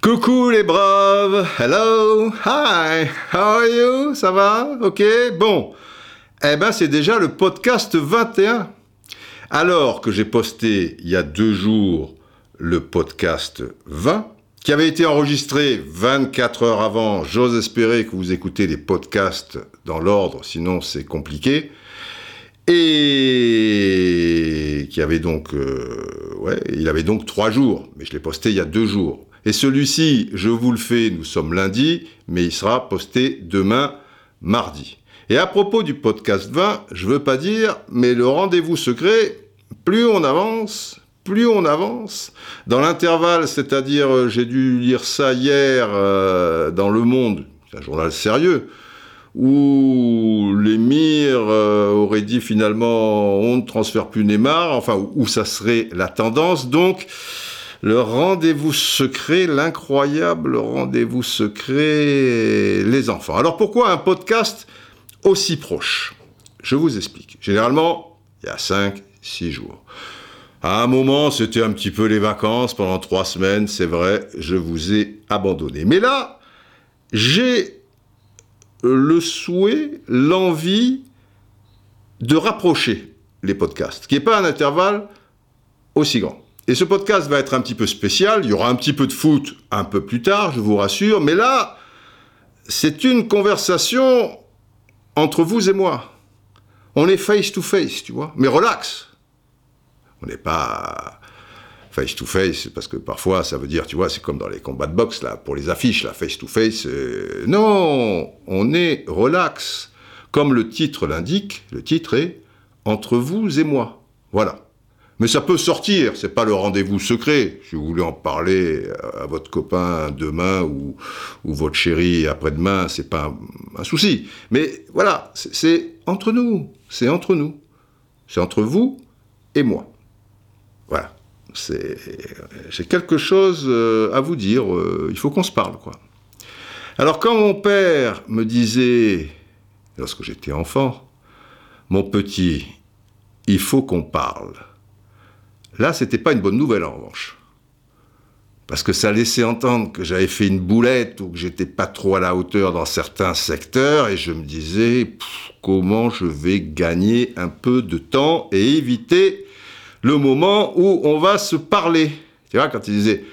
Coucou les braves, hello, hi, how are you, ça va, ok, bon, eh ben c'est déjà le podcast 21. Alors que j'ai posté il y a deux jours le podcast 20, qui avait été enregistré 24 heures avant, j'ose espérer que vous écoutez les podcasts dans l'ordre, sinon c'est compliqué, et qui avait donc, euh, ouais, il avait donc trois jours, mais je l'ai posté il y a deux jours. Et celui-ci, je vous le fais, nous sommes lundi, mais il sera posté demain, mardi. Et à propos du podcast 20, je veux pas dire, mais le rendez-vous secret, plus on avance, plus on avance. Dans l'intervalle, c'est-à-dire, euh, j'ai dû lire ça hier euh, dans Le Monde, c'est un journal sérieux, où l'émir euh, aurait dit finalement on ne transfère plus Neymar, enfin où ça serait la tendance. Donc le rendez-vous secret, l'incroyable rendez-vous secret, les enfants. Alors pourquoi un podcast aussi proche? Je vous explique. Généralement, il y a 5, 6 jours. À un moment, c'était un petit peu les vacances, pendant trois semaines, c'est vrai, je vous ai abandonné. Mais là, j'ai le souhait, l'envie de rapprocher les podcasts, qui n'est pas un intervalle aussi grand. Et ce podcast va être un petit peu spécial, il y aura un petit peu de foot un peu plus tard, je vous rassure, mais là, c'est une conversation entre vous et moi. On est face to face, tu vois, mais relax. On n'est pas face to face parce que parfois ça veut dire, tu vois, c'est comme dans les combats de boxe là, pour les affiches là, face to face. Euh, non, on est relax. Comme le titre l'indique, le titre est entre vous et moi. Voilà. Mais ça peut sortir, c'est pas le rendez-vous secret. Si vous voulez en parler à votre copain demain ou, ou votre chérie après-demain, c'est pas un, souci. Mais voilà, c'est entre nous, c'est entre nous. C'est entre vous et moi. Voilà. J'ai quelque chose euh, à vous dire, euh, il faut qu'on se parle, quoi. Alors quand mon père me disait, lorsque j'étais enfant, mon petit, il faut qu'on parle. Là, c'était pas une bonne nouvelle en revanche. Parce que ça laissait entendre que j'avais fait une boulette ou que j'étais pas trop à la hauteur dans certains secteurs et je me disais comment je vais gagner un peu de temps et éviter le moment où on va se parler. Tu vois, quand il disait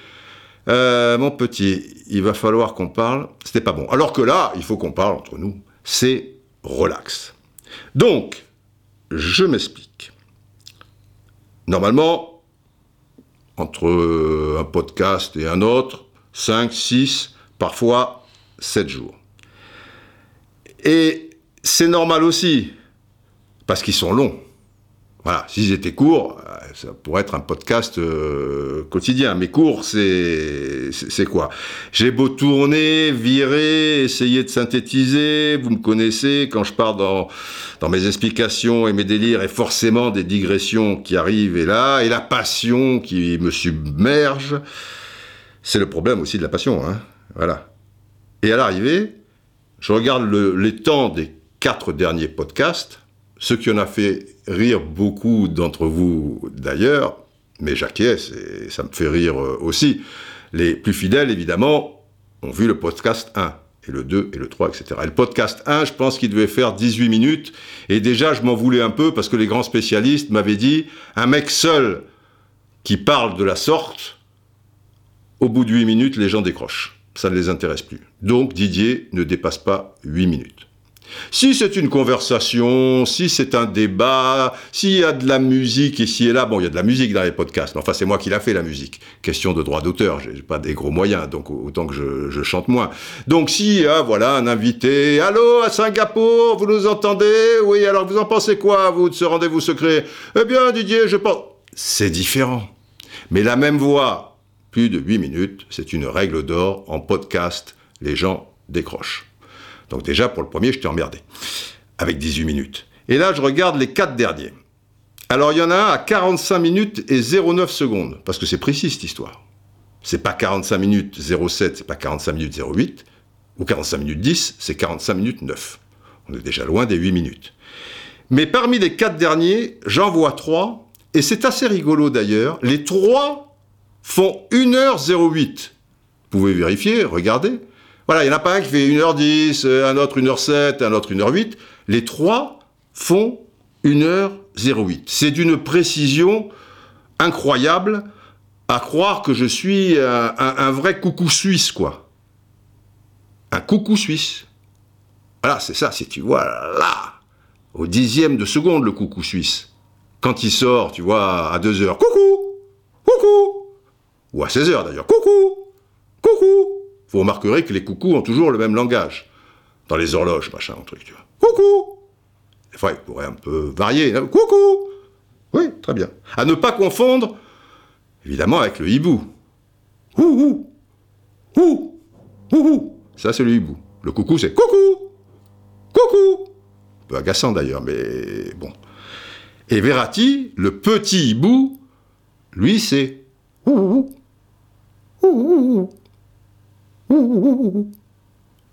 euh, mon petit, il va falloir qu'on parle, c'était pas bon. Alors que là, il faut qu'on parle entre nous. C'est relax. Donc, je m'explique. Normalement, entre un podcast et un autre, 5, 6, parfois 7 jours. Et c'est normal aussi, parce qu'ils sont longs. Voilà, s'ils étaient courts, ça pourrait être un podcast euh, quotidien. Mais court, c'est quoi? J'ai beau tourner, virer, essayer de synthétiser. Vous me connaissez quand je pars dans dans mes explications et mes délires, et forcément des digressions qui arrivent et là, et la passion qui me submerge. C'est le problème aussi de la passion, hein. Voilà. Et à l'arrivée, je regarde le, les temps des quatre derniers podcasts ce qui en a fait rire beaucoup d'entre vous d'ailleurs, mais j'acquiesce et ça me fait rire euh, aussi. Les plus fidèles, évidemment, ont vu le podcast 1 et le 2 et le 3, etc. Et le podcast 1, je pense qu'il devait faire 18 minutes. Et déjà, je m'en voulais un peu parce que les grands spécialistes m'avaient dit, un mec seul qui parle de la sorte, au bout de 8 minutes, les gens décrochent. Ça ne les intéresse plus. Donc Didier ne dépasse pas 8 minutes. Si c'est une conversation, si c'est un débat, s'il y a de la musique ici et là, bon, il y a de la musique dans les podcasts, mais enfin, c'est moi qui l'a fait, la musique. Question de droit d'auteur, j'ai pas des gros moyens, donc autant que je, chante moins. Donc, si, y a, voilà, un invité, allô, à Singapour, vous nous entendez? Oui, alors vous en pensez quoi, vous, de ce rendez-vous secret? Eh bien, Didier, je pense... C'est différent. Mais la même voix, plus de 8 minutes, c'est une règle d'or en podcast, les gens décrochent. Donc déjà, pour le premier, je t'ai emmerdé. Avec 18 minutes. Et là, je regarde les quatre derniers. Alors, il y en a un à 45 minutes et 09 secondes. Parce que c'est précis, cette histoire. C'est pas 45 minutes 07, c'est pas 45 minutes 08. Ou 45 minutes 10, c'est 45 minutes 9. On est déjà loin des 8 minutes. Mais parmi les quatre derniers, j'en vois trois, et c'est assez rigolo d'ailleurs. Les trois font 1h08. Vous pouvez vérifier, regardez. Voilà, il n'y en a pas un qui fait 1h10, un autre 1h07, un autre 1h08. Les trois font 1h08. C'est d'une précision incroyable à croire que je suis un, un vrai coucou suisse, quoi. Un coucou suisse. Voilà, c'est ça, si tu vois là, au dixième de seconde, le coucou suisse. Quand il sort, tu vois, à 2 heures, coucou, coucou, ou à 16 heures d'ailleurs, coucou, coucou. Vous remarquerez que les coucous ont toujours le même langage. Dans les horloges, machin, un truc, tu vois. Coucou Des fois, il pourrait un peu varier. Hein. Coucou Oui, très bien. À ne pas confondre, évidemment, avec le hibou. Ouh, ouh, ouh, ouh, Ça, c'est le hibou. Le coucou, c'est coucou Coucou Un peu agaçant d'ailleurs, mais bon. Et Verratti, le petit hibou, lui, c'est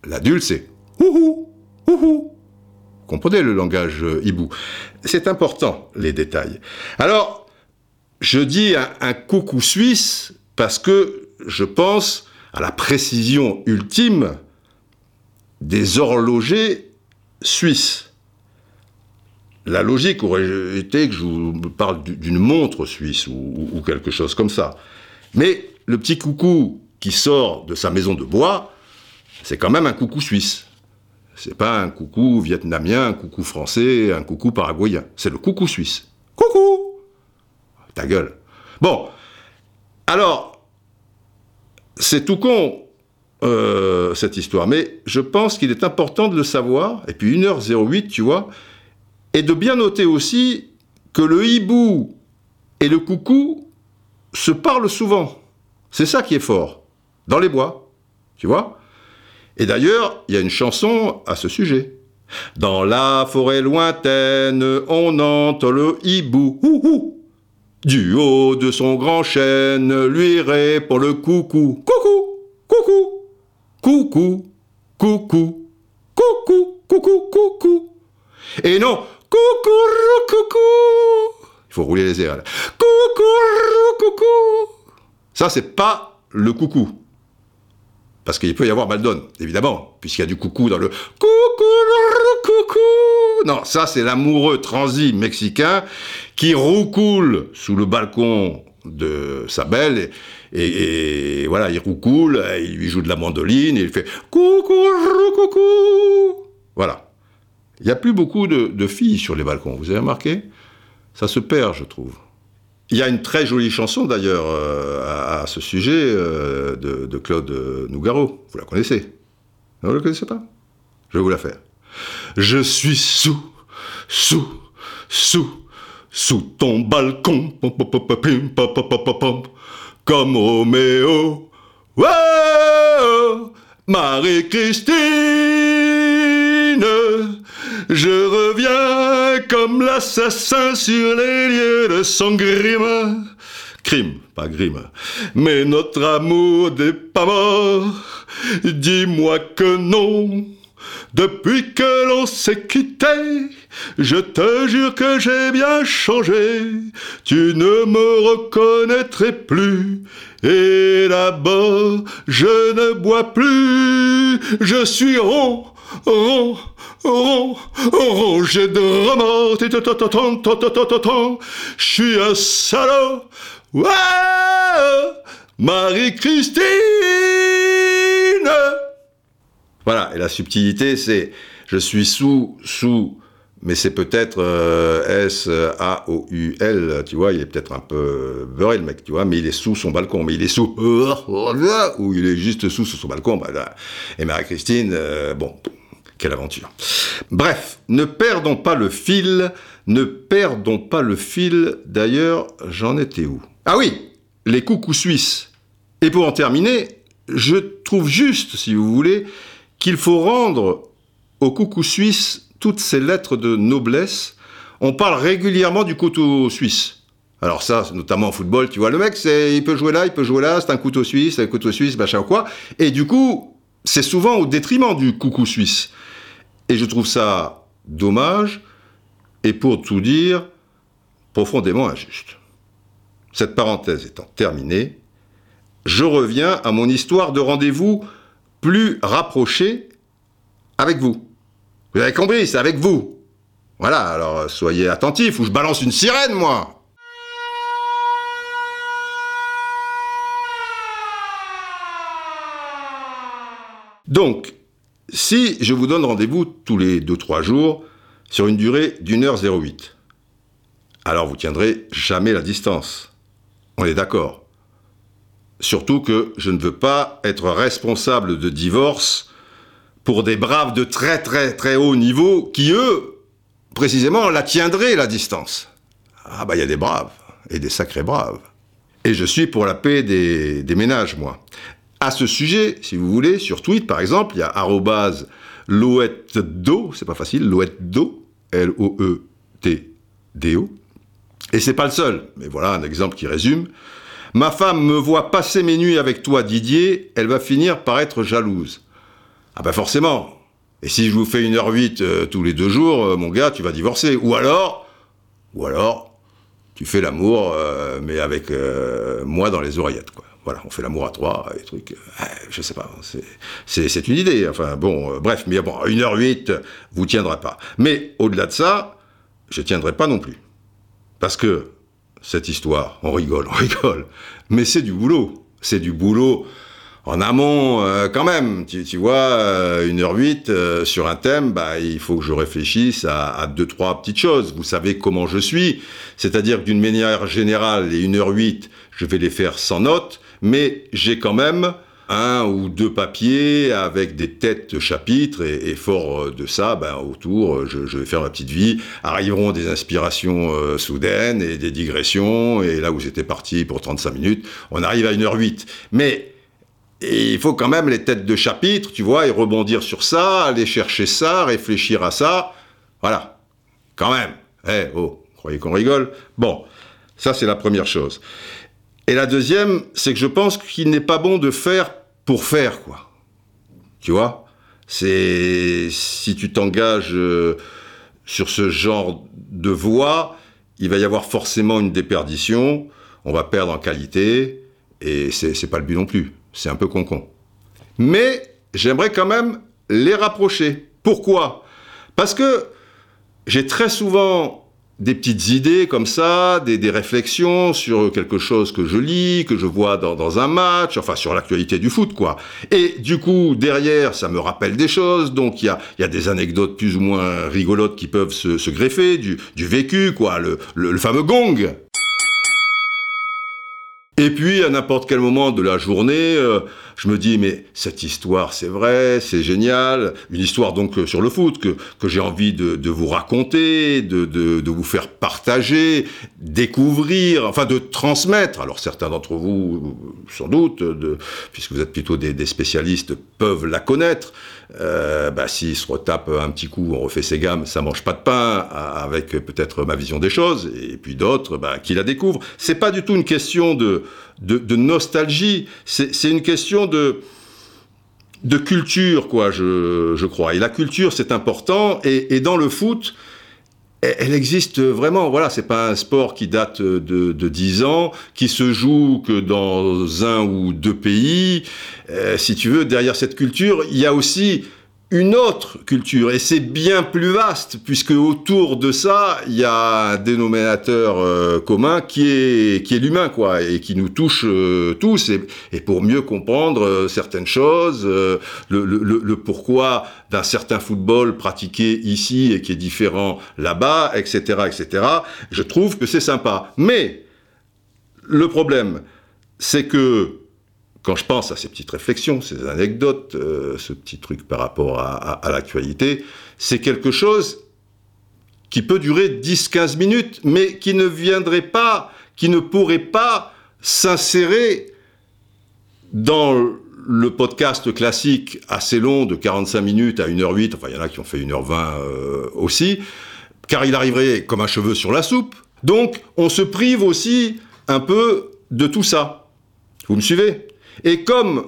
L'adulte, c'est Comprenez le langage euh, hibou. C'est important, les détails. Alors, je dis un, un, coucou suisse parce que je pense à la précision ultime des horlogers suisse. La logique aurait été que je vous parle d'une montre suisse ou, quelque chose comme ça. Mais le petit coucou qui sort de sa maison de bois, c'est quand même un coucou suisse. C'est pas un coucou vietnamien, un coucou français, un coucou paraguayen. C'est le coucou suisse. Coucou Ta gueule. Bon. Alors, c'est tout con, euh, cette histoire. Mais je pense qu'il est important de le savoir, et puis 1h08, tu vois, et de bien noter aussi que le hibou et le coucou se parlent souvent. C'est ça qui est fort. Dans les bois, tu vois Et d'ailleurs, il y a une chanson à ce sujet. Dans la forêt lointaine, on entend le hibou. Ouh, Du haut de son grand chêne, lui répond le coucou. Coucou, coucou. Coucou, coucou, coucou, coucou, coucou. Et non, coucou, coucou. Il faut rouler les airs. Coucou, coucou. Ça, c'est pas le coucou. Parce qu'il peut y avoir Maldon, évidemment, puisqu'il y a du coucou dans le coucou, coucou. Non, ça, c'est l'amoureux transi mexicain qui roucoule sous le balcon de sa belle et, voilà, il roucoule, il lui joue de la mandoline, et il fait coucou, coucou. Voilà. Il n'y a plus beaucoup de, filles sur les balcons, vous avez remarqué? Ça se perd, je trouve. Il y a une très jolie chanson d'ailleurs euh, à, ce sujet euh, de, Claude Nougaro. Vous la connaissez? Vous ne la connaissez pas? Je vais vous la faire. Je suis sous, sous, sous, sous ton balcon comme Roméo. Oh, Marie-Christine, je reviens comme l'assassin sur les lieux de son crime. Crime, pas grime. Mais notre amour n'est pas mort. Dis-moi que non. Depuis que l'on s'est quitté, je te jure que j'ai bien changé. Tu ne me reconnaîtrais plus. Et là-bas, je ne bois plus. Je suis rond, rond, rond, rongé de remords. Je suis un salaud. Marie-Christine voilà, et la subtilité, c'est je suis sous, sous, mais c'est peut-être euh, S-A-O-U-L, tu vois, il est peut-être un peu beurré le mec, tu vois, mais il est sous son balcon, mais il est sous, ou il est juste sous, son balcon, bah, et Marie-Christine, euh, bon, quelle aventure. Bref, ne perdons pas le fil, ne perdons pas le fil, d'ailleurs, j'en étais où? Ah oui, les coucous suisses. Et pour en terminer, je trouve juste, si vous voulez, qu'il faut rendre au coucou suisse toutes ces lettres de noblesse. On parle régulièrement du couteau suisse. Alors ça, notamment en football, tu vois, le mec, il peut jouer là, il peut jouer là, c'est un couteau suisse, c'est un couteau suisse, machin ou quoi. Et du coup, c'est souvent au détriment du coucou suisse. Et je trouve ça dommage et pour tout dire, profondément injuste. Cette parenthèse étant terminée, je reviens à mon histoire de rendez-vous plus rapproché avec vous. Vous avez compris, c'est avec vous. Voilà, alors soyez attentifs ou je balance une sirène, moi. Donc, si je vous donne rendez-vous tous les 2-3 jours sur une durée d'une heure 08, alors vous tiendrez jamais la distance. On est d'accord. Surtout que je ne veux pas être responsable de divorce pour des braves de très très très haut niveau qui, eux, précisément, la tiendraient la distance. Ah bah il y a des braves, et des sacrés braves. Et je suis pour la paix des, des ménages, moi. À ce sujet, si vous voulez, sur Twitter, par exemple, il y a arrobase loetdo, c'est pas facile, loetdo, L-O-E-T-D-O. Et c'est pas le seul, mais voilà un exemple qui résume. Ma femme me voit passer mes nuits avec toi, Didier, elle va finir par être jalouse. Ah ben forcément. Et si je vous fais une heure 8 euh, tous les deux jours, euh, mon gars, tu vas divorcer. Ou alors, ou alors, tu fais l'amour, euh, mais avec moi dans les oreillettes, quoi. Voilà, on fait l'amour à trois, et trucs. Euh, je sais pas, c'est une idée. Enfin bon, euh, bref, mais bon, 1h08, vous tiendrez pas. Mais au-delà de ça, je tiendrai pas non plus. Parce que cette histoire, on rigole, on rigole, mais c'est du boulot. C'est du boulot en amont, euh, quand même, tu, vois, euh, une heure huit euh, sur un thème, bah, il faut que je réfléchisse à, deux, trois petites choses. Vous savez comment je suis, c'est-à-dire que d'une manière générale, les une heure huit, je vais les faire sans notes, mais j'ai quand même un ou deux papiers avec des têtes chapitres et, fort de ça, ben, autour, je, je, vais faire ma petite vie. Arriveront des inspirations soudaines et des digressions. Et là où j'étais parti pour 35 minutes, on arrive à 1h08. Mais et il faut quand même les têtes de chapitre, tu vois, et rebondir sur ça, aller chercher ça, réfléchir à ça. Voilà. Quand même. Eh, oh, croyez qu'on rigole Bon, ça c'est la première chose. Et la deuxième, c'est que je pense qu'il n'est pas bon de faire pour faire, quoi. Tu vois? C'est si tu t'engages euh, sur ce genre de voie, il va y avoir forcément une déperdition, on va perdre en qualité, et c'est pas le but non plus. C'est un peu con-con. Mais j'aimerais quand même les rapprocher. Pourquoi? Parce que j'ai très souvent des petites idées comme ça, des, réflexions sur quelque chose que je lis, que je vois dans, un match, enfin sur l'actualité du foot, quoi. Et du coup, derrière, ça me rappelle des choses, donc il y a, des anecdotes plus ou moins rigolotes qui peuvent se, greffer, du, vécu, quoi, le fameux gong. Et puis, à n'importe quel moment de la journée, euh, je me dis, mais cette histoire, c'est vrai, c'est génial. Une histoire donc euh, sur le foot que, j'ai envie de, vous raconter, de, de, vous faire partager, découvrir, enfin de transmettre. Alors certains d'entre vous, sans doute, puisque vous êtes plutôt des spécialistes, peuvent la connaître. Euh, bah, s'ils se retapent un petit coup, on refait ses gammes, ça mange pas de pain, avec peut-être ma vision des choses, et puis d'autres bah, qui la découvrent. C'est pas du tout une question de, de, nostalgie, c'est une question de, de culture, quoi, je, je crois. Et la culture, c'est important, et dans le foot, elle existe vraiment. Voilà, c'est pas un sport qui date de, de 10 ans, qui se joue que dans un ou deux pays. Euh, si tu veux, derrière cette culture, il y a aussi une autre culture et c'est bien plus vaste puisque autour de ça il y a un dénominateur euh, commun qui est qui est l'humain quoi et qui nous touche euh, tous et, pour mieux comprendre euh, certaines choses le, le, le, pourquoi d'un certain football pratiqué ici et qui est différent là-bas etc etc je trouve que c'est sympa. Mais le problème c'est que quand je pense à ces petites réflexions, ces anecdotes, euh, ce petit truc par rapport à, l'actualité, c'est quelque chose qui peut durer 10-15 minutes, mais qui ne viendrait pas, qui ne pourrait pas s'insérer dans le podcast classique assez long de 45 minutes à 1h08, enfin il y en a qui ont fait 1h20 euh, aussi, car il arriverait comme un cheveu sur la soupe. Donc on se prive aussi un peu de tout ça. Vous me suivez? Et comme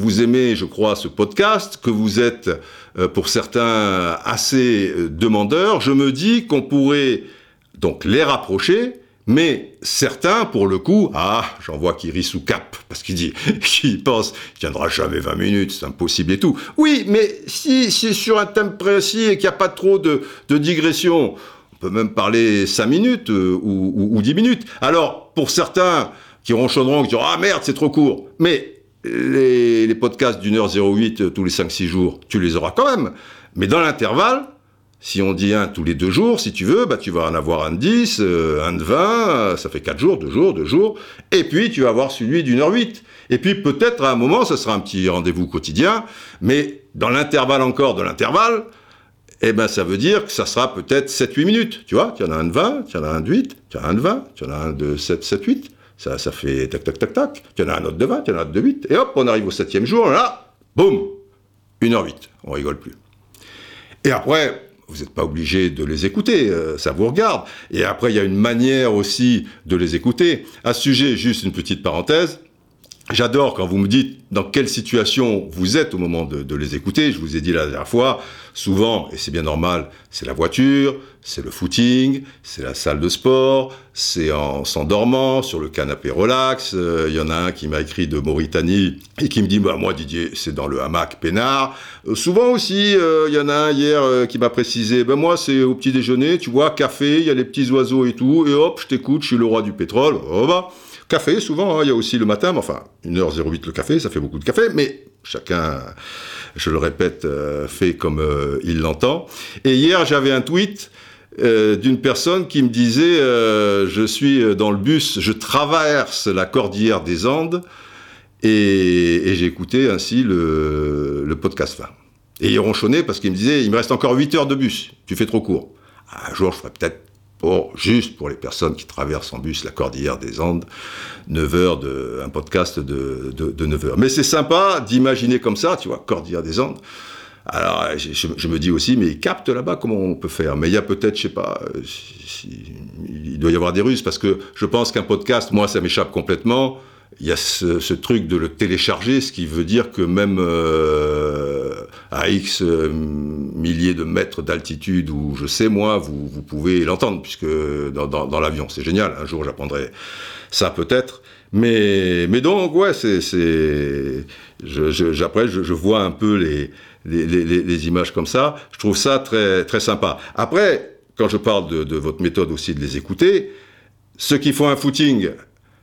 vous aimez, je crois, ce podcast, que vous êtes, euh, pour certains, assez euh, demandeurs, je me dis qu'on pourrait donc les rapprocher, mais certains, pour le coup, ah, j'en vois qui rit sous cap, parce qu'il dit, qu'il pense, tiendra jamais 20 minutes, c'est impossible et tout. Oui, mais si c'est sur un thème précis et qu'il n'y a pas trop de, de digression, on peut même parler 5 minutes euh, ou, ou, ou 10 minutes. Alors, pour certains qui ronchonneront, qui diront, ah merde, c'est trop court. Mais les, les podcasts d'une heure 08 euh, tous les 5-6 jours, tu les auras quand même. Mais dans l'intervalle, si on dit un tous les deux jours, si tu veux, bah, tu vas en avoir un de 10, euh, un de 20, euh, ça fait 4 jours, 2 jours, 2 jours, et puis tu vas avoir celui d'une heure 8. Et puis peut-être à un moment, ça sera un petit rendez-vous quotidien, mais dans l'intervalle encore de l'intervalle, eh ben ça veut dire que ça sera peut-être 7-8 minutes, tu vois, tu en as un de 20, tu en as un de 8, tu en as un de 20, tu en as un de 7, 7, 8, ça, ça fait tac, tac, tac, tac, tu en as un autre de 20, tu en as un autre de 8, et hop, on arrive au septième jour, là, boum, 1h08, on rigole plus. Et après, vous n'êtes pas obligé de les écouter, euh, ça vous regarde. Et après, il y a une manière aussi de les écouter. À sujet, juste une petite parenthèse. J'adore quand vous me dites dans quelle situation vous êtes au moment de, les écouter. Je vous ai dit la dernière fois, souvent, et c'est bien normal, c'est la voiture, c'est le footing, c'est la salle de sport, c'est en s'endormant sur le canapé relax. Il euh, y en a un qui m'a écrit de Mauritanie et qui me dit, bah moi Didier, c'est dans le hamac peinard. Euh, souvent aussi, il euh, y en a un hier qui m'a précisé, ben moi c'est au petit déjeuner, tu vois, café, il y a les petits oiseaux et tout, et hop, je t'écoute, je suis le roi du pétrole. Oh bah. Café, souvent, il hein, y a aussi le matin, mais enfin, 1h08 le café, ça fait beaucoup de café, mais chacun, je le répète, euh, fait comme euh, il l'entend. Et hier, j'avais un tweet euh, d'une personne qui me disait Je suis dans le bus, je traverse la cordillère des Andes, et, et j'ai écouté ainsi le, podcast. Et il ronchonnait parce qu'il me disait Il me reste encore 8 heures de bus, tu fais trop court. Un jour, je ferai peut-être juste pour les personnes qui traversent en bus la cordillère des Andes, 9 heures de, un podcast de, de, de 9 heures. Mais c'est sympa d'imaginer comme ça, tu vois, cordillère des Andes. Alors, je, je, me dis aussi, mais ils captent là-bas, comment on peut faire Mais il y a peut-être, je sais pas, si, il doit y avoir des ruses, parce que je pense qu'un podcast, moi, ça m'échappe complètement. Il y a ce, ce, truc de le télécharger, ce qui veut dire que même euh, à X euh, milliers de mètres d'altitude, ou je sais moi, vous, vous pouvez l'entendre, puisque dans, dans, dans l'avion, c'est génial. Un jour, j'apprendrai ça peut-être. Mais, mais donc, ouais, c'est, je, après, je, je, vois un peu les, les, les, les, images comme ça. Je trouve ça très, très sympa. Après, quand je parle de, de votre méthode aussi de les écouter, ceux qui font un footing,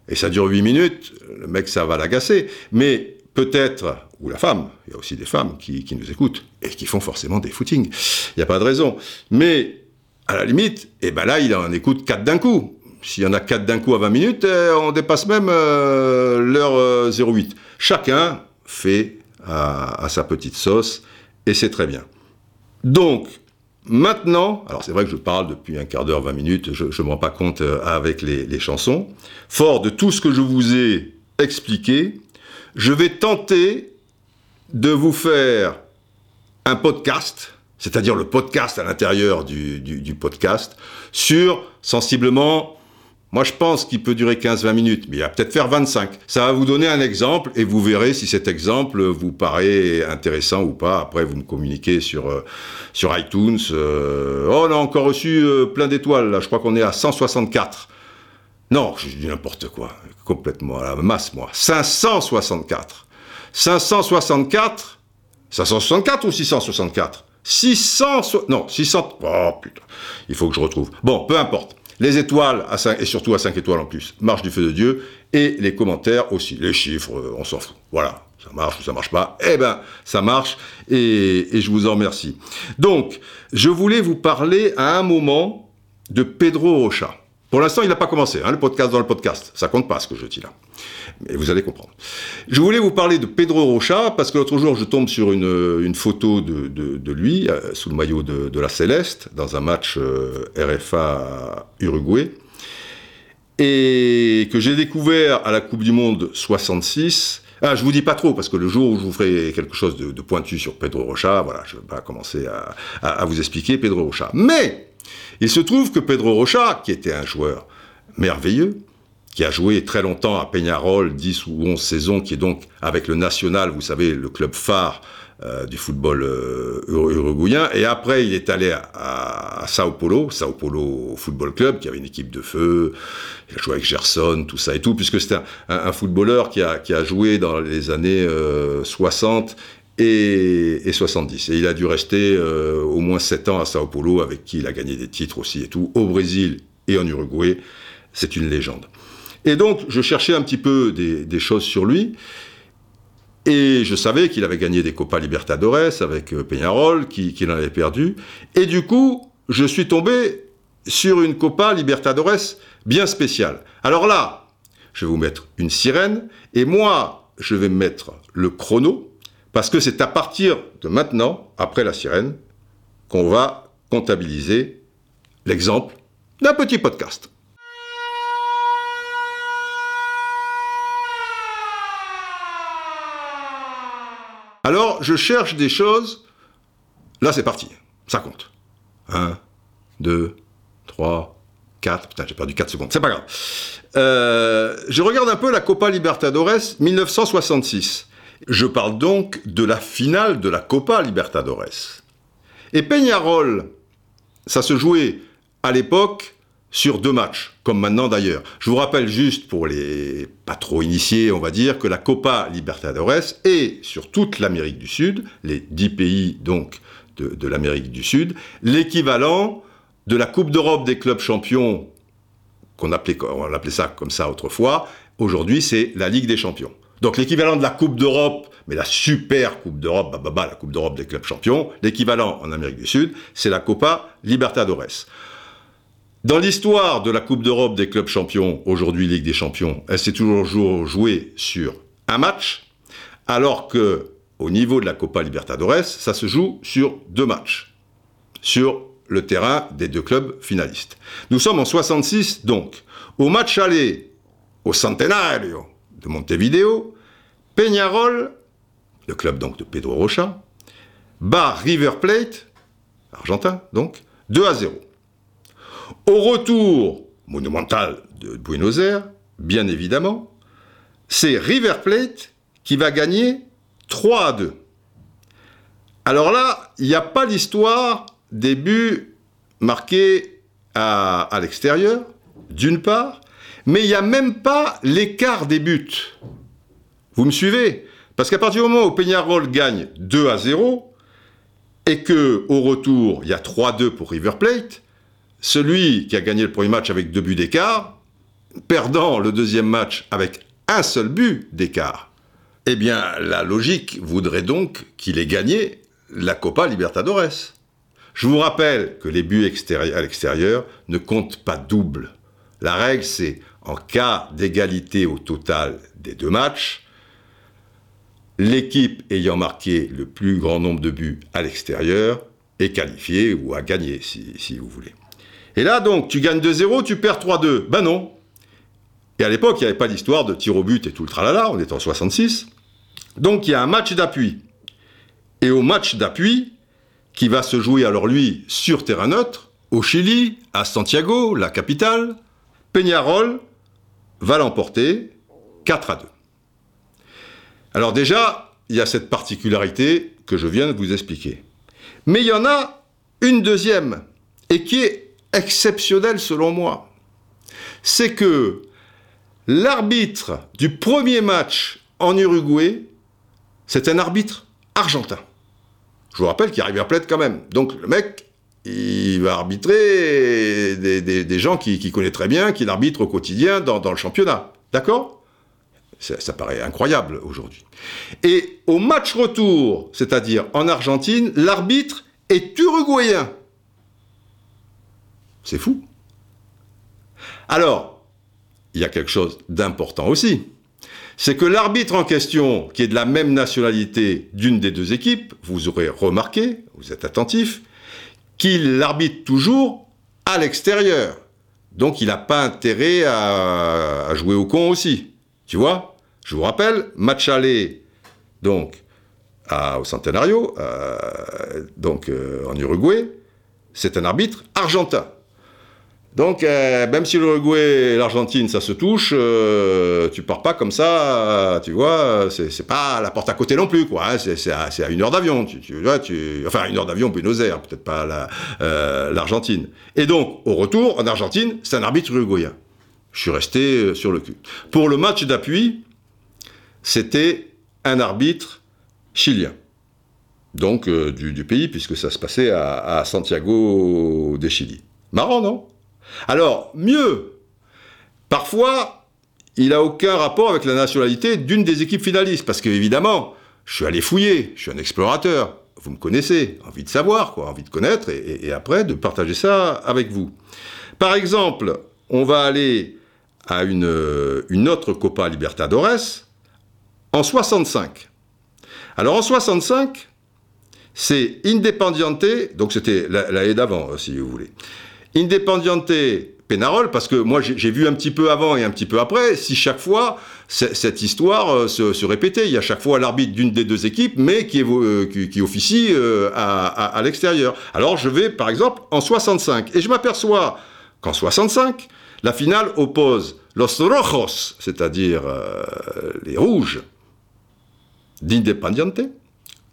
et ça dure 8 minutes, le mec, ça va l'agacer. Mais peut-être, ou la femme, il y a aussi des femmes qui, qui nous écoutent et qui font forcément des footings. Il n'y a pas de raison. Mais à la limite, et eh ben là, il en écoute 4 d'un coup. S'il y en a 4 d'un coup à 20 minutes, eh, on dépasse même euh, l'heure euh, 08. Chacun fait à, à sa petite sauce et c'est très bien. Donc, Maintenant, alors c'est vrai que je parle depuis un quart d'heure, 20 minutes, je ne me rends pas compte euh, avec les, chansons. Fort de tout ce que je vous ai expliqué, je vais tenter de vous faire un podcast, c'est-à-dire le podcast à l'intérieur du, podcast, sur sensiblement moi, je pense qu'il peut durer 15-20 minutes, mais il va peut-être faire 25. Ça va vous donner un exemple et vous verrez si cet exemple vous paraît intéressant ou pas. Après, vous me communiquez sur, euh, sur iTunes. Euh, oh, on a encore reçu euh, plein d'étoiles, là. Je crois qu'on est à 164. Non, je dis n'importe quoi. Complètement à la masse, moi. 564. 564 564 ou 664 600... Non, 600... Oh, putain. Il faut que je retrouve. Bon, peu importe les étoiles à 5, et surtout à 5 étoiles en plus, marche du feu de Dieu, et les commentaires aussi, les chiffres, euh, on s'en fout. Voilà, ça marche ou ça marche pas, eh ben ça marche, et, et je vous en remercie. Donc, je voulais vous parler à un moment de Pedro Rocha. Pour l'instant, il n'a pas commencé, hein, le podcast dans le podcast. Ça compte pas ce que je dis là. Mais vous allez comprendre. Je voulais vous parler de Pedro Rocha parce que l'autre jour, je tombe sur une, une photo de, de, de lui euh, sous le maillot de, de, la Céleste dans un match euh, RFA Uruguay et que j'ai découvert à la Coupe du Monde 66. Ah, je vous dis pas trop parce que le jour où je vous ferai quelque chose de, pointu sur Pedro Rocha, voilà, je vais pas commencer à, à vous expliquer Pedro Rocha. Mais il se trouve que Pedro Rocha, qui était un joueur merveilleux, qui a joué très longtemps à Peñarol, 10 ou 11 saisons, qui est donc avec le National, vous savez, le club phare euh, du football euh, uruguayen. Et après, il est allé à, Sao Paulo, Sao Paulo Football Club, qui avait une équipe de feu. Il a joué avec Gerson, tout ça et tout, puisque c'était un, footballeur qui a, joué dans les années 60 euh, et, et, 70. Et il a dû rester au moins 7 ans à Sao Paulo, avec qui il a gagné des titres aussi et tout, au Brésil et en Uruguay. C'est une légende. Et donc, je cherchais un petit peu des, des choses sur lui. Et je savais qu'il avait gagné des Copa Libertadores avec euh, Peñarol, qu'il en avait perdu. Et du coup, je suis tombé sur une Copa Libertadores bien spéciale. Alors là, je vais vous mettre une sirène, et moi, je vais mettre le chrono, parce que c'est à partir de maintenant, après la sirène, qu'on va comptabiliser l'exemple d'un petit podcast. Alors, je cherche des choses. Là, c'est parti. Ça compte. 1, 2, 3, 4. Putain, j'ai perdu 4 secondes. C'est pas grave. Euh, je regarde un peu la Copa Libertadores 1966. Je parle donc de la finale de la Copa Libertadores. Et Peñarol, ça se jouait à l'époque sur deux matchs, comme maintenant d'ailleurs. Je vous rappelle juste pour les pas trop initiés, on va dire, que la Copa Libertadores est sur toute l'Amérique du Sud, les dix pays donc de, l'Amérique du Sud, l'équivalent de la Coupe d'Europe des clubs champions, qu'on appelait, appelait ça comme ça autrefois, aujourd'hui c'est la Ligue des champions. Donc l'équivalent de la Coupe d'Europe, mais la super Coupe d'Europe, bah, bah, bah, la Coupe d'Europe des clubs champions, l'équivalent en Amérique du Sud, c'est la Copa Libertadores. Dans l'histoire de la Coupe d'Europe des clubs champions, aujourd'hui Ligue des champions, elle s'est toujours jouée sur un match, alors que au niveau de la Copa Libertadores, ça se joue sur deux matchs, sur le terrain des deux clubs finalistes. Nous sommes en 66 donc. Au match aller au Centenario de Montevideo, Peñarol, le club donc de Pedro Rocha, bat River Plate, argentin donc, 2 à 0. Au retour monumental de Buenos Aires, bien évidemment, c'est River Plate qui va gagner 3 à 2. Alors là, il n'y a pas l'histoire des buts marqués à, à l'extérieur, d'une part, mais il n'y a même pas l'écart des buts. Vous me suivez? Parce qu'à partir du moment où Peñarol gagne 2 à 0, et que au retour, il y a 3-2 pour River Plate, celui qui a gagné le premier match avec deux buts d'écart, perdant le deuxième match avec un seul but d'écart. Eh bien, la logique voudrait donc qu'il ait gagné la Copa Libertadores. Je vous rappelle que les buts à l'extérieur ne comptent pas double. La règle, c'est en cas d'égalité au total des deux matchs, l'équipe ayant marqué le plus grand nombre de buts à l'extérieur est qualifiée ou a gagné, si, vous voulez. Et là, donc, tu gagnes 2-0, tu perds 3-2. Ben non. Et à l'époque, il n'y avait pas d'histoire de tir au but et tout le tralala, on est en 66. Donc, il y a un match d'appui. Et au match d'appui, qui va se jouer alors lui sur terrain neutre, au Chili, à Santiago, la capitale, Peñarol va l'emporter 4 à 2. Alors déjà, il y a cette particularité que je viens de vous expliquer. Mais il y en a une deuxième, et qui est exceptionnel selon moi, c'est que l'arbitre du premier match en Uruguay, c'est un arbitre argentin. Je vous rappelle qu'il arrive à Plate quand même. Donc le mec, il va arbitrer des, gens qu'il qui connaît très bien, qu'il arbitre au quotidien dans, le championnat. D'accord? Ça, ça, paraît incroyable aujourd'hui. Et au match retour, c'est-à-dire en Argentine, l'arbitre est uruguayen. C'est fou. Alors, il y a quelque chose d'important aussi. C'est que l'arbitre en question, qui est de la même nationalité d'une des deux équipes, vous aurez remarqué, vous êtes attentif, qu'il arbitre toujours à l'extérieur. Donc il n'a pas intérêt à, jouer au con aussi. Tu vois? Je vous rappelle, match aller, donc, au Centenario, euh, donc euh, en Uruguay, c'est un arbitre argentin. Donc, euh, même si l'Uruguay et l'Argentine, ça se touche, euh, tu pars pas comme ça, tu vois, c'est pas la porte à côté non plus, quoi. hein, c'est à, une heure d'avion, tu, vois, enfin une heure d'avion Buenos Aires, peut-être pas la- euh, l'Argentine. Et donc, au retour, en Argentine, c'est un arbitre uruguayen. Je suis resté euh, sur le cul. Pour le match d'appui, c'était un arbitre chilien. Donc, euh, du, du pays, puisque ça se passait à, à Santiago de Chili. Marrant, non? Alors, mieux, parfois, il n'a aucun rapport avec la nationalité d'une des équipes finalistes, parce qu'évidemment, je suis allé fouiller, je suis un explorateur, vous me connaissez, envie de savoir, envie de connaître, et, après de partager ça avec vous. Par exemple, on va aller à une, autre Copa Libertadores en 65. Alors en 65, c'est Independiente, donc c'était la- l'année d'avant, si vous voulez. Independiente Penarol, parce que moi j'ai vu un petit peu avant et un petit peu après, si chaque fois cette histoire euh, se, répétait. Il y a chaque fois l'arbitre d'une des deux équipes, mais qui, euh, officie euh, à, l'extérieur. Alors je vais par exemple en 65, et je m'aperçois qu'en 65, la finale oppose Los Rojos, c'est-à-dire les rouges d'Independiente,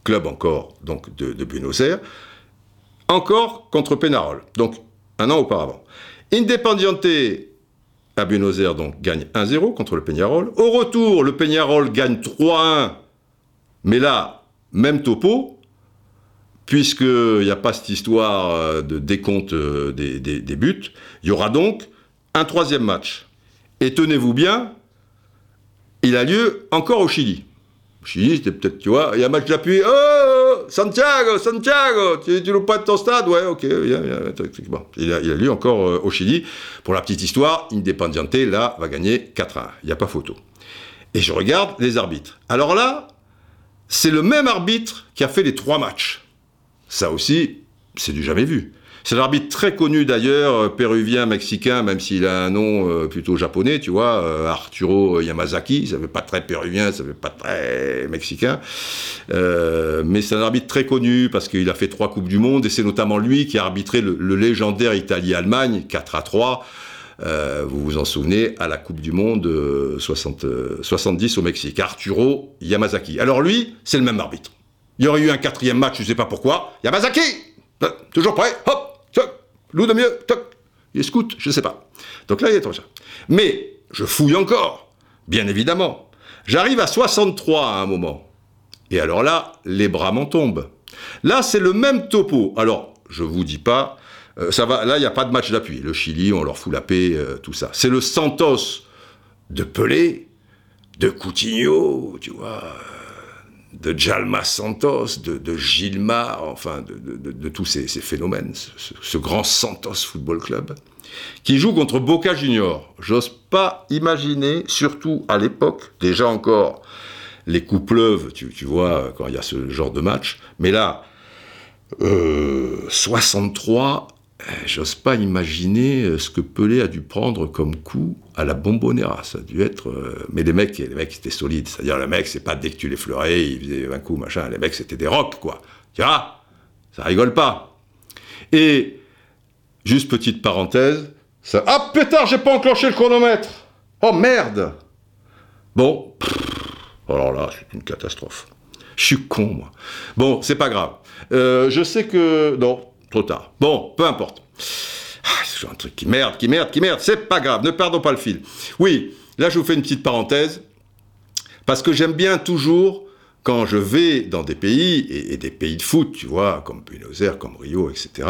club encore donc de, de Buenos Aires, encore contre Penarol, donc un an auparavant. Independiente à Buenos Aires donc gagne 1-0 contre le Peñarol. Au retour, le Peñarol gagne 3-1, mais là, même topo, puisqu'il n'y a pas cette histoire euh, de décompte euh, des, buts, il y aura donc un troisième match. Et tenez-vous bien, il a lieu encore au Chili. Au Chili, c'était peut-être, tu vois, il y a un match d'appui. Oh, Santiago, Santiago, tu, tu pas de ton stade? Ouais, ok, viens, viens, bon, il, a, a lieu encore euh, au Chili. Pour la petite histoire, Independiente, là, va gagner 4-1. Il n'y a pas photo. Et je regarde les arbitres. Alors là, c'est le même arbitre qui a fait les trois matchs. Ça aussi, c'est du jamais vu. C'est l'arbitre très connu d'ailleurs, euh, péruvien, mexicain, même s'il a un nom euh, plutôt japonais, tu vois, euh, Arturo Yamazaki, ça fait pas très péruvien, ça fait pas très mexicain. Mais c'est un arbitre très connu parce qu'il a fait trois Coupes du Monde et c'est notamment lui qui a arbitré le, légendaire Italie-Allemagne, 4 à 3. Euh, vous vous en souvenez, à la Coupe du Monde euh, 60, euh, 70 au Mexique. Arturo Yamazaki. Alors lui, c'est le même arbitre. Il y aurait eu un quatrième match, je sais pas pourquoi. Yamazaki Toujours prêt Hop Loup de mieux Toc Il scout Je sais pas. Donc là, il est trop cher. Mais je fouille encore, bien évidemment. J'arrive à 63 à un moment. Et alors là, les bras m'en tombent. Là, c'est le même topo. Alors, je vous dis pas, euh, ça va. Là, il n'y a pas de match d'appui. Le Chili, on leur fout la paix, euh, tout ça. C'est le Santos de Pelé, de Coutinho, tu vois, euh, de Jalma Santos, de, de Gilmar, enfin, de, de- tous ces, ces phénomènes, ce, grand Santos Football Club, qui joue contre Boca Junior. J'ose pas imaginer, surtout à l'époque, déjà encore, les coups pleuvent, tu, tu vois, quand il y a ce genre de match. Mais là, euh, 63, euh, j'ose pas imaginer euh, ce que Pelé a dû prendre comme coup à la Bombonera. Ça a dû être. euh, Mais les mecs, les mecs étaient solides. C'est-à-dire, les mecs, c'est pas dès que tu les fleurais, ils faisaient 20 coups, machin. Les mecs, c'était des rocs, quoi. Tu Ça rigole pas. Et, juste petite parenthèse, ça. Ah, pétard, j'ai pas enclenché le chronomètre Oh merde Bon, alors là, c'est une catastrophe. Je suis con, moi. Bon, c'est pas grave. Euh, je sais que... Non, trop tard. Bon, peu importe. Ah, c'est un truc qui merde, qui merde, qui merde. C'est pas grave, ne perdons pas le fil. Oui, là, je vous fais une petite parenthèse. Parce que j'aime bien toujours, quand je vais dans des pays, et, des pays de foot, tu vois, comme Buenos Aires, comme Rio, etc.,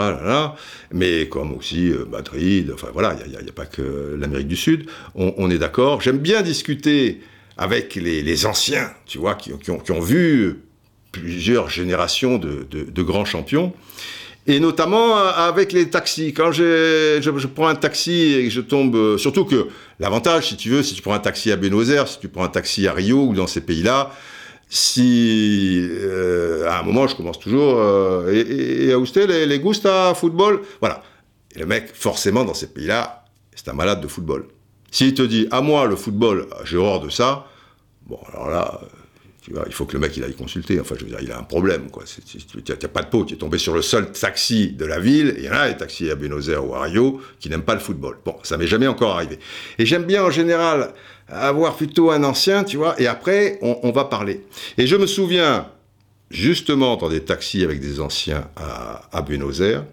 mais comme aussi euh, Madrid, enfin voilà, il n'y a, pas que l'Amérique du Sud, on, est d'accord. J'aime bien discuter avec les, anciens, tu vois, qui, ont, qui ont vu plusieurs générations de grands champions. Et notamment euh, avec les taxis. Quand je, je prends un taxi et je tombe... euh, Surtout que l'avantage, si tu veux, si tu prends un taxi à Buenos Aires, si tu prends un taxi à Rio ou dans ces pays-là, si euh, à un moment je commence toujours euh, et, et, a usted les, les gusta football. Voilà. Et le mec forcément dans ces pays-là c'est un malade de football. S'il te dit à moi le football j'ai horreur de ça bon alors là Il faut que le mec il aille consulter. Enfin, je veux dire, il a un problème, quoi. Tu n'as pas de peau. Tu es tombé sur le seul taxi de la ville. Il y en a des taxis à Buenos Aires ou à Rio qui n'aiment pas le football. Bon, ça m'est jamais encore arrivé. Et j'aime bien en général avoir plutôt un ancien, tu vois. Et après, on, va parler. Et je me souviens justement dans des taxis avec des anciens à, Buenos Aires,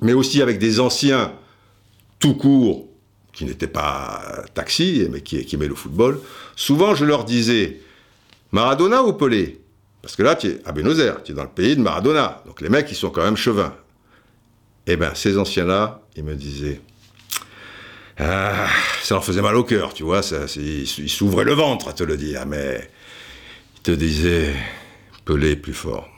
mais aussi avec des anciens tout court qui n'étaient pas taxis, mais qui, qui aimaient le football. Souvent, je leur disais Maradona ou Pelé? Parce que là, tu es à Buenos Aires, tu es dans le pays de Maradona. Donc les mecs, ils sont quand même chevins. Eh bien, ces anciens-là, ils me disaient ah, ça leur faisait mal au cœur, tu vois, ça, ils s'ouvraient le ventre à te le dire, mais ils te disaient Pelé plus fort.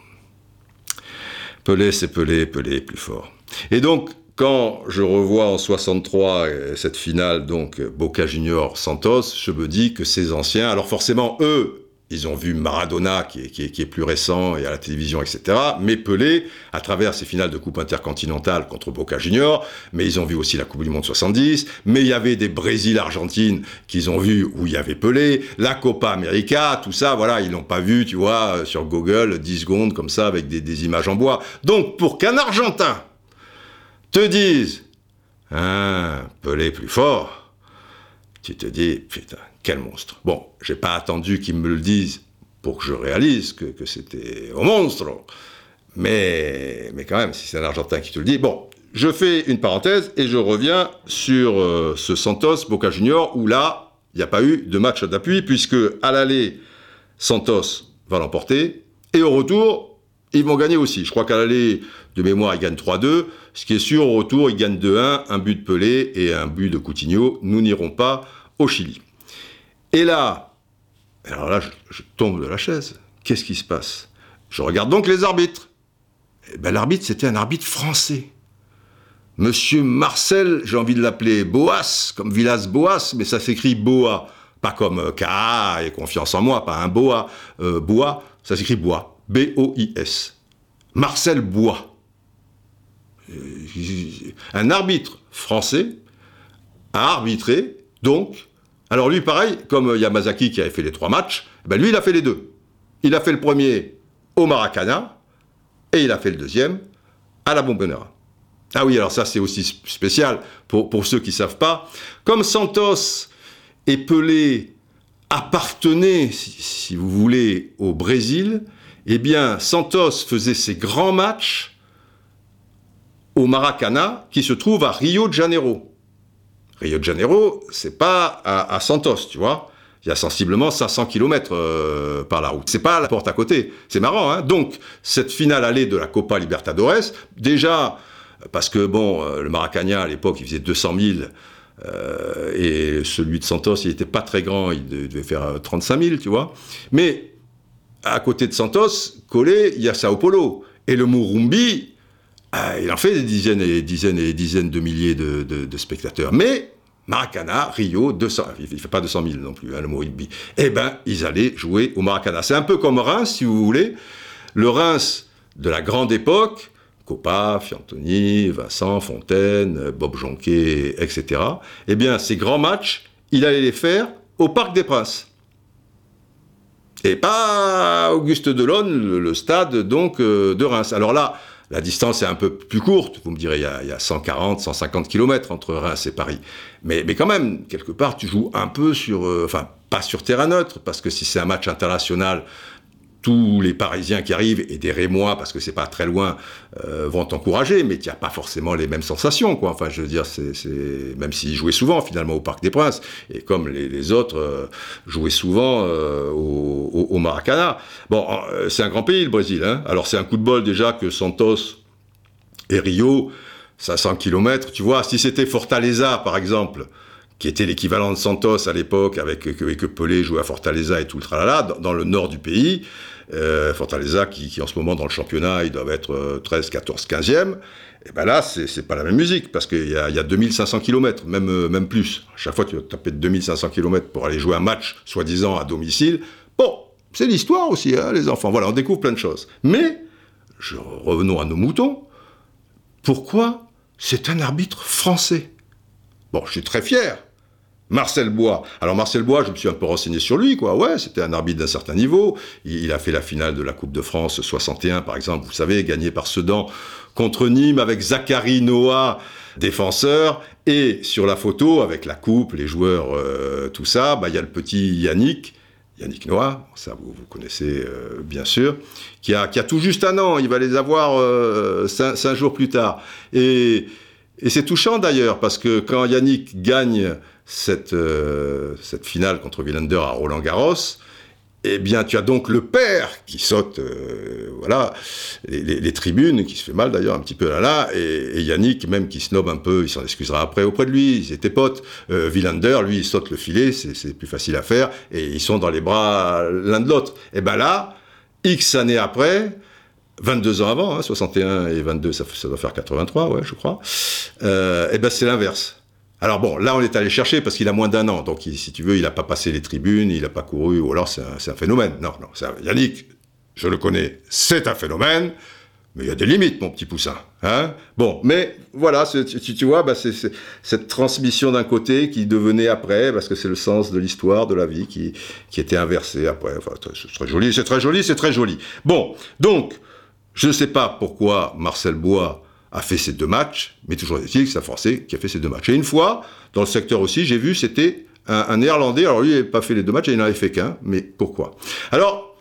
Pelé, c'est Pelé, Pelé plus fort. Et donc, quand je revois en 63 euh, cette finale, donc Boca Junior Santos, je me dis que ces anciens, alors forcément, eux, ils ont vu Maradona, qui est, plus récent, et à la télévision, etc. Mais Pelé, à travers ces finales de Coupe intercontinentale contre Boca Junior, mais ils ont vu aussi la Coupe du Monde 70, mais il y avait des Brésil-Argentine qu'ils ont vu où il y avait Pelé, la Copa América, tout ça, voilà, ils l'ont pas vu, tu vois, euh, sur Google, 10 secondes, comme ça, avec des, des images en bois. Donc, pour qu'un Argentin te dise, hein, Pelé plus fort, tu te dis, putain, quel monstre. Bon, j'ai pas attendu qu'ils me le disent pour que je réalise que, c'était au monstre. Mais, mais quand même, si c'est un Argentin qui te le dit. Bon, je fais une parenthèse et je reviens sur euh, ce Santos Boca Junior où là, il n'y a pas eu de match d'appui puisque à l'aller, Santos va l'emporter et au retour, ils vont gagner aussi. Je crois qu'à l'aller, de mémoire, ils gagnent 3-2. Ce qui est sûr, au retour, ils gagnent 2-1, un but de Pelé et un but de Coutinho. Nous n'irons pas au Chili. Et là, alors là, je, tombe de la chaise. Qu'est-ce qui se passe? Je regarde donc les arbitres. Eh ben, l'arbitre, c'était un arbitre français. Monsieur Marcel, j'ai envie de l'appeler Boas, comme Villas Boas, mais ça s'écrit Boa, pas comme euh, K et confiance en moi, pas un Boa. Euh, Bois, ça s'écrit Bois, B-O-I-S. Marcel Bois. Euh, un arbitre français a arbitré, donc, alors lui, pareil, comme Yamazaki qui avait fait les trois matchs, ben lui, il a fait les deux. Il a fait le premier au Maracana et il a fait le deuxième à la Bombonera. Ah oui, alors ça c'est aussi spécial pour, pour ceux qui ne savent pas. Comme Santos et Pelé appartenaient, si, vous voulez, au Brésil, eh bien Santos faisait ses grands matchs au Maracana qui se trouve à Rio de Janeiro. Rio de Janeiro, c'est pas à, Santos, tu vois. Il y a sensiblement 500 km euh, par la route. C'est pas la porte à côté. C'est marrant, hein Donc, cette finale allée de la Copa Libertadores, déjà, parce que, bon, euh, le Maracana, à l'époque, il faisait 200 000, euh, et celui de Santos, il était pas très grand, il devait faire 35 000, tu vois. Mais, à côté de Santos, collé, il y a Sao Paulo. Et le Murumbi, euh, il en fait des dizaines et des dizaines et des dizaines de milliers de, spectateurs. Mais Maracana, Rio, 200, il ne fait pas 200 000 non plus, hein, le Moribi. Eh ben, ils allaient jouer au Maracana. C'est un peu comme Reims, si vous voulez. Le Reims de la grande époque, Copa, Fiantoni, Vincent, Fontaine, Bob Jonquet, etc. Eh bien, ces grands matchs, il allait les faire au Parc des Princes. Et pas Auguste Delon, le, stade donc euh, de Reims. Alors là, la distance est un peu plus courte, vous me direz, il y a, 140, 150 km entre Reims et Paris. Mais, mais quand même, quelque part, tu joues un peu sur, euh, enfin, pas sur terrain neutre, parce que si c'est un match international, tous les Parisiens qui arrivent et des Rémois, parce que c'est pas très loin, euh, vont t'encourager, mais tu n'as pas forcément les mêmes sensations, quoi. Enfin, je veux dire, c'est, même s'ils jouaient souvent finalement au Parc des Princes, et comme les, autres euh, jouaient souvent euh, au, Maracana. Bon, c'est un grand pays le Brésil. Hein. Alors c'est un coup de bol déjà que Santos et Rio, 500 km, tu vois, si c'était Fortaleza par exemple, qui était l'équivalent de Santos à l'époque, avec que, Pelé jouait à Fortaleza et tout le tralala, dans le nord du pays. Euh, Fortaleza, qui, en ce moment dans le championnat, ils doivent être 13, 14, 15e. Et ben là, c'est pas la même musique, parce qu'il y a, y a 2500 km, même, euh, même plus. À chaque fois, tu vas taper 2500 km pour aller jouer un match, soi-disant à domicile. Bon, c'est l'histoire aussi, hein, les enfants. Voilà, on découvre plein de choses. Mais, je, revenons à nos moutons. Pourquoi c'est un arbitre français? Bon, je suis très fier Marcel Bois. Alors Marcel Bois, je me suis un peu renseigné sur lui, quoi. Ouais, c'était un arbitre d'un certain niveau. Il, a fait la finale de la Coupe de France 61, par exemple, vous savez, gagné par Sedan contre Nîmes avec Zachary Noah, défenseur. Et sur la photo, avec la coupe, les joueurs, euh, tout ça, bah, il y a le petit Yannick, Yannick Noah, ça vous, vous connaissez euh, bien sûr, qui a, qui a tout juste un an, il va les avoir euh, cinq, jours plus tard. Et c'est touchant d'ailleurs, parce que quand Yannick gagne cette, euh, cette finale contre Villander à Roland Garros, eh bien, tu as donc le père qui saute, euh, voilà, les, tribunes, qui se fait mal d'ailleurs un petit peu là là, et, Yannick même qui snob un peu, il s'en excusera après auprès de lui, ils étaient potes. Euh, lui, il saute le filet, c'est plus facile à faire, et ils sont dans les bras l'un de l'autre. Et ben là, X années après, 22 ans avant, hein, 61 et 22, ça, doit faire 83, ouais, je crois, euh, et ben c'est l'inverse. Alors bon, là on est allé chercher parce qu'il a moins d'un an, donc il, si tu veux, il n'a pas passé les tribunes, il n'a pas couru, ou alors c'est un, un, phénomène. Non, non, un, Yannick, je le connais, c'est un phénomène, mais il y a des limites, mon petit poussin. Hein bon, mais voilà, tu, tu, vois, bah, c'est cette transmission d'un côté qui devenait après, parce que c'est le sens de l'histoire, de la vie, qui, qui était inversé après. Enfin, c'est très joli, c'est très joli, c'est très joli. Bon, donc, je ne sais pas pourquoi Marcel Bois a fait ces deux matchs, mais toujours est-il que c'est un Français qui a fait ces deux matchs. Et une fois, dans le secteur aussi, j'ai vu, c'était un, Néerlandais, alors lui, il n'avait pas fait les deux matchs, il n'en avait fait qu'un, mais pourquoi? Alors,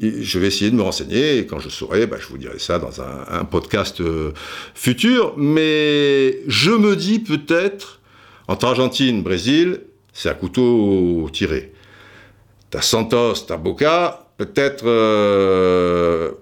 je vais essayer de me renseigner, et quand je saurai, bah, je vous dirai ça dans un, podcast euh, futur, mais je me dis peut-être, entre Argentine, Brésil, c'est un couteau tiré. T'as Santos, t'as Boca, peut-être... Euh,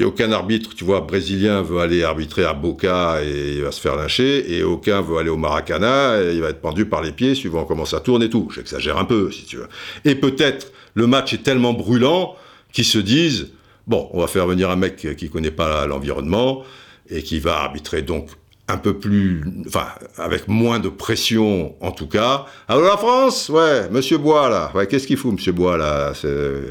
a aucun arbitre, tu vois, brésilien veut aller arbitrer à Boca et il va se faire lyncher, et aucun veut aller au Maracana et il va être pendu par les pieds suivant comment ça tourne et tout. J'exagère un peu, si tu veux. Et peut-être le match est tellement brûlant qu'ils se disent, bon, on va faire venir un mec qui connaît pas l'environnement et qui va arbitrer donc un peu plus, enfin, avec moins de pression en tout cas. Alors la France, ouais, Monsieur Bois là, ouais, qu'est-ce qu'il fout Monsieur Bois là?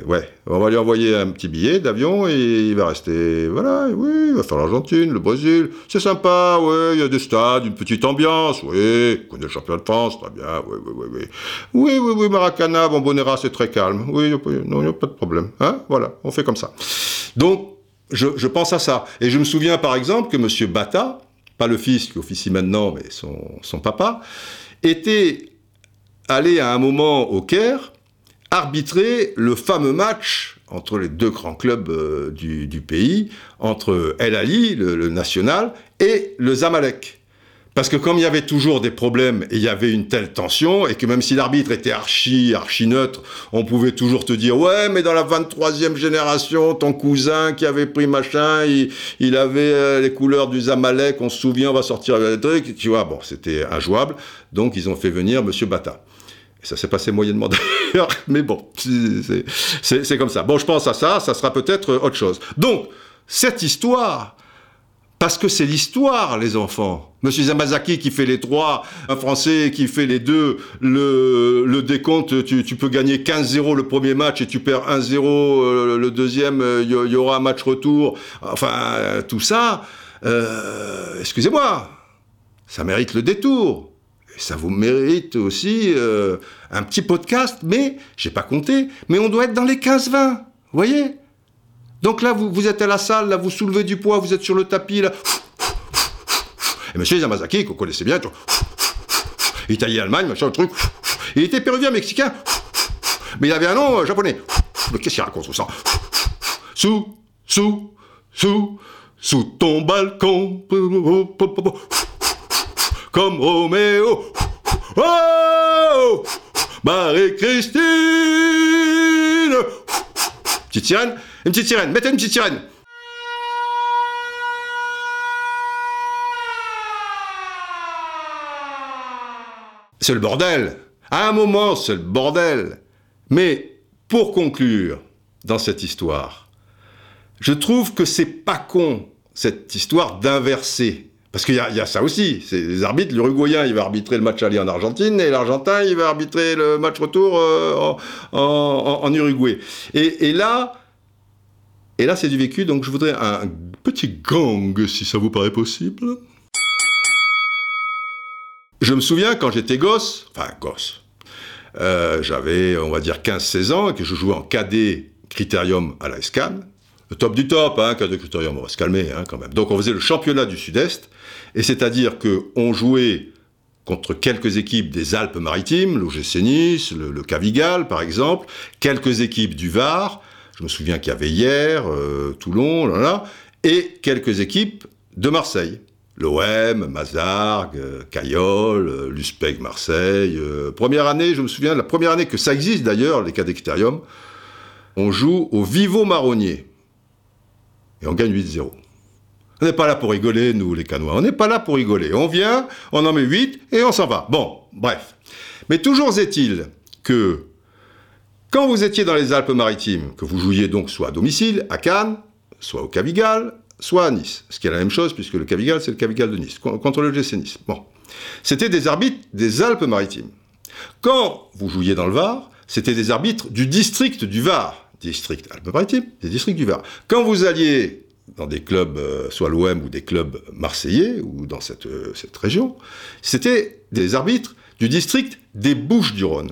Ouais, on va lui envoyer un petit billet d'avion et il va rester, voilà, oui, il va faire l'Argentine, le Brésil, c'est sympa, ouais, il y a des stades, une petite ambiance, oui, connaît le champion de France, très bien, oui, oui, oui, oui, oui, oui, oui, Maracana, Bombonera, c'est très calme, oui, non, il n'y a pas de problème, hein, voilà, on fait comme ça. Donc, je, je pense à ça. Et je me souviens par exemple que Monsieur Bata, pas le fils qui officie maintenant, mais son, papa, était allé à un moment au Caire arbitrer le fameux match entre les deux grands clubs euh, du, pays, entre El Ali, le national, et le Zamalek. Parce que comme il y avait toujours des problèmes et il y avait une telle tension, et que même si l'arbitre était archi, archi neutre, on pouvait toujours te dire, ouais, mais dans la 23e génération, ton cousin qui avait pris machin, il, avait euh, les couleurs du Zamalek, on se souvient, on va sortir le truc, tu vois, bon, c'était injouable, donc ils ont fait venir Monsieur Bata. Ça s'est passé moyennement d'ailleurs, mais bon, c'est comme ça. Bon, je pense à ça, ça sera peut-être autre chose. Donc, cette histoire, parce que c'est l'histoire, les enfants. Monsieur Zamazaki qui fait les trois, un Français qui fait les deux, le, le décompte, tu, tu peux gagner 15-0 le premier match et tu perds 1-0 euh, le deuxième, il euh, y, aura un match retour. Enfin, euh, tout ça, euh, excusez-moi, ça mérite le détour. Et ça vous mérite aussi euh, un petit podcast, mais j'ai pas compté, mais on doit être dans les 15-20, vous voyez? Donc là, vous, vous, êtes à la salle, là, vous soulevez du poids, vous êtes sur le tapis, là. Et monsieur Yamazaki, qu'on connaissait bien, Italie-Allemagne, machin, le truc. Il était péruvien, mexicain. Mais il avait un nom euh, japonais. Mais qu'est-ce qu'il raconte ça Sous, sous, sous, sous ton balcon. Comme Roméo. Oh Marie-Christine Petite sirène Une petite sirène, mettez une petite sirène. C'est le bordel. À un moment, c'est le bordel. Mais, pour conclure, dans cette histoire, je trouve que c'est pas con, cette histoire d'inverser. Parce qu'il y, a ça aussi, c'est les arbitres, l'Uruguayen il va arbitrer le match aller en Argentine et l'Argentin il va arbitrer le match retour euh, en, en, Uruguay. Et, et là, et là c'est du vécu, donc je voudrais un petit gang si ça vous paraît possible. Je me souviens quand j'étais gosse, enfin gosse, euh, j'avais, on va dire, 15-16 ans, et que je jouais en cadet critérium à la SCAN. Le top du top, hein, cadet critérium, on va se calmer hein, quand même. Donc on faisait le championnat du Sud-Est, et c'est-à-dire qu'on jouait contre quelques équipes des Alpes-Maritimes, l'OGC Nice, le, Cavigal par exemple, quelques équipes du Var, je me souviens qu'il y avait hier, euh, Toulon, là, là, et quelques équipes de Marseille. L'OM, Mazargues, euh, Cayolle, euh, l'USPEC Marseille. Première année, je me souviens, la première année que ça existe d'ailleurs, les cadextériums, on joue au Vivo Marronnier. Et on gagne 8-0. On n'est pas là pour rigoler, nous, les Canois. On n'est pas là pour rigoler. On vient, on en met 8 et on s'en va. Bon, bref. Mais toujours est-il que quand vous étiez dans les Alpes-Maritimes, que vous jouiez donc soit à domicile, à Cannes, soit au Cavigal, soit à Nice, ce qui est la même chose puisque le Cavigal, c'est le Cavigal de Nice, contre le GC Nice. Bon. C'était des arbitres des Alpes-Maritimes. Quand vous jouiez dans le Var, c'était des arbitres du district du Var, district Alpes-Maritimes, des districts du Var. Quand vous alliez dans des clubs, euh, soit l'OM ou des clubs marseillais, ou dans cette, euh, cette région, c'était des arbitres du district des Bouches-du-Rhône.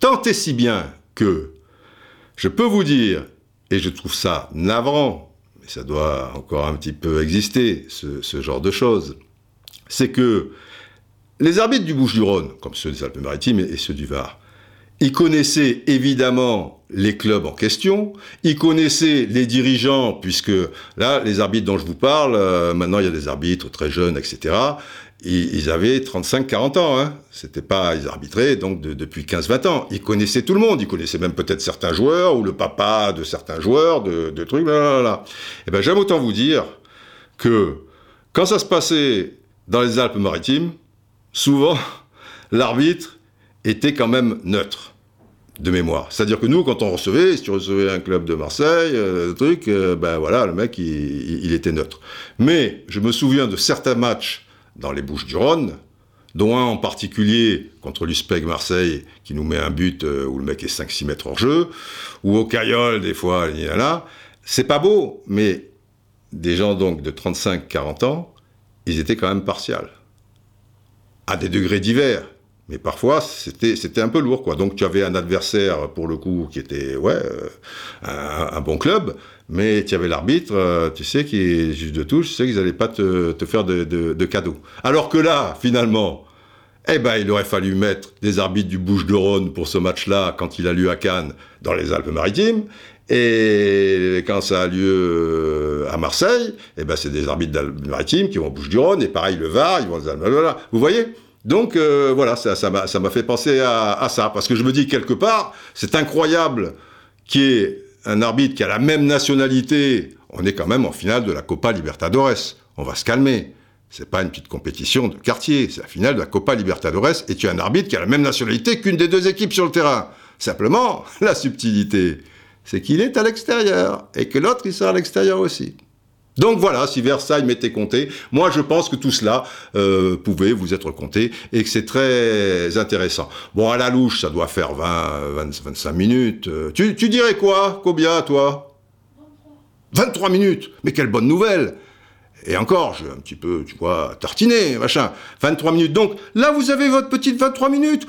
Tant et si bien que je peux vous dire, et je trouve ça navrant, mais ça doit encore un petit peu exister, ce, ce genre de choses, c'est que les arbitres du Bouches-du-Rhône, comme ceux des Alpes-Maritimes et ceux du Var, ils connaissaient évidemment les clubs en question, ils connaissaient les dirigeants, puisque là, les arbitres dont je vous parle, euh, maintenant il y a des arbitres très jeunes, etc. Ils, avaient 35-40 ans, hein. C'était pas, ils arbitraient donc de, depuis 15-20 ans. Ils connaissaient tout le monde, ils connaissaient même peut-être certains joueurs ou le papa de certains joueurs, de, trucs, là, là, là. Et ben j'aime autant vous dire que quand ça se passait dans les Alpes-Maritimes, souvent l'arbitre était quand même neutre de mémoire. C'est-à-dire que nous, quand on recevait, si tu recevais un club de Marseille, euh, truc, euh, ben voilà, le mec, il, il, était neutre. Mais je me souviens de certains matchs dans les Bouches du Rhône, dont un en particulier contre l'USPEG Marseille, qui nous met un but euh, où le mec est 5-6 mètres hors jeu, ou au Caillol, des fois, il a là. C'est pas beau, mais des gens donc de 35-40 ans, ils étaient quand même partials. À des degrés divers. Mais parfois, c'était, c'était un peu lourd, quoi. Donc, tu avais un adversaire, pour le coup, qui était, ouais, euh, un, bon club, mais tu avais l'arbitre, euh, tu sais, qui est juge de touche, tu sais qu'ils n'allaient pas te, te faire de, de, de, cadeaux. Alors que là, finalement, eh ben, il aurait fallu mettre des arbitres du Bouche-de-Rhône pour ce match-là, quand il a lieu à Cannes, dans les Alpes-Maritimes, et quand ça a lieu à Marseille, eh ben, c'est des arbitres d'Alpes-Maritimes qui vont au Bouche-du-Rhône, et pareil, le Var, ils vont aux Alpes, Vous voyez? Donc euh, voilà, ça, m'a, fait penser à, à, ça, parce que je me dis quelque part, c'est incroyable qu'il y ait un arbitre qui a la même nationalité. On est quand même en finale de la Copa Libertadores. On va se calmer. C'est pas une petite compétition de quartier, c'est la finale de la Copa Libertadores, et tu as un arbitre qui a la même nationalité qu'une des deux équipes sur le terrain. Simplement, la subtilité, c'est qu'il est à l'extérieur, et que l'autre, il sera à l'extérieur aussi. Donc voilà, si Versailles m'était compté, moi je pense que tout cela euh, pouvait vous être compté et que c'est très intéressant. Bon, à la louche, ça doit faire 20, 20 25 minutes. Tu, tu dirais quoi, Cobia, toi? 23. 23 minutes Mais quelle bonne nouvelle et encore, je un petit peu, tu vois, tartiner, machin. 23 minutes. Donc, là, vous avez votre petite 23 minutes.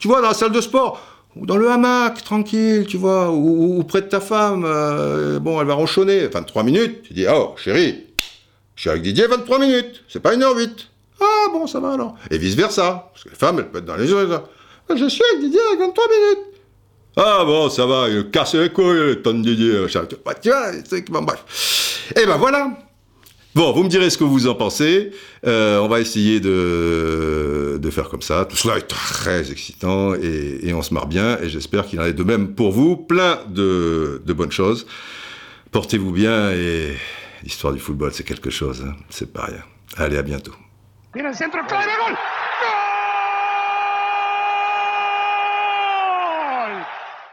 Tu vois, dans la salle de sport ou dans le hamac, tranquille, tu vois, ou, près de ta femme, euh, bon, elle va ronchonner, 23 minutes, tu dis, oh, chérie, je suis avec Didier 23 minutes, c'est pas 1h08. Ah, bon, ça va alors. Et vice-versa, parce que les femmes, elles peuvent être dans les yeux, je suis avec Didier avec 23 minutes. Ah bon, ça va, il casse les couilles, ton Didier, machin. Bah, tu vois, c'est bon, bref. Et ben voilà, Bon, vous me direz ce que vous en pensez. Euh, on va essayer de, de, faire comme ça. Tout cela est très excitant et, on se marre bien. Et j'espère qu'il en est de même pour vous. Plein de, de bonnes choses. Portez-vous bien et l'histoire du football, c'est quelque chose. Hein. C'est pas rien. Allez, à bientôt.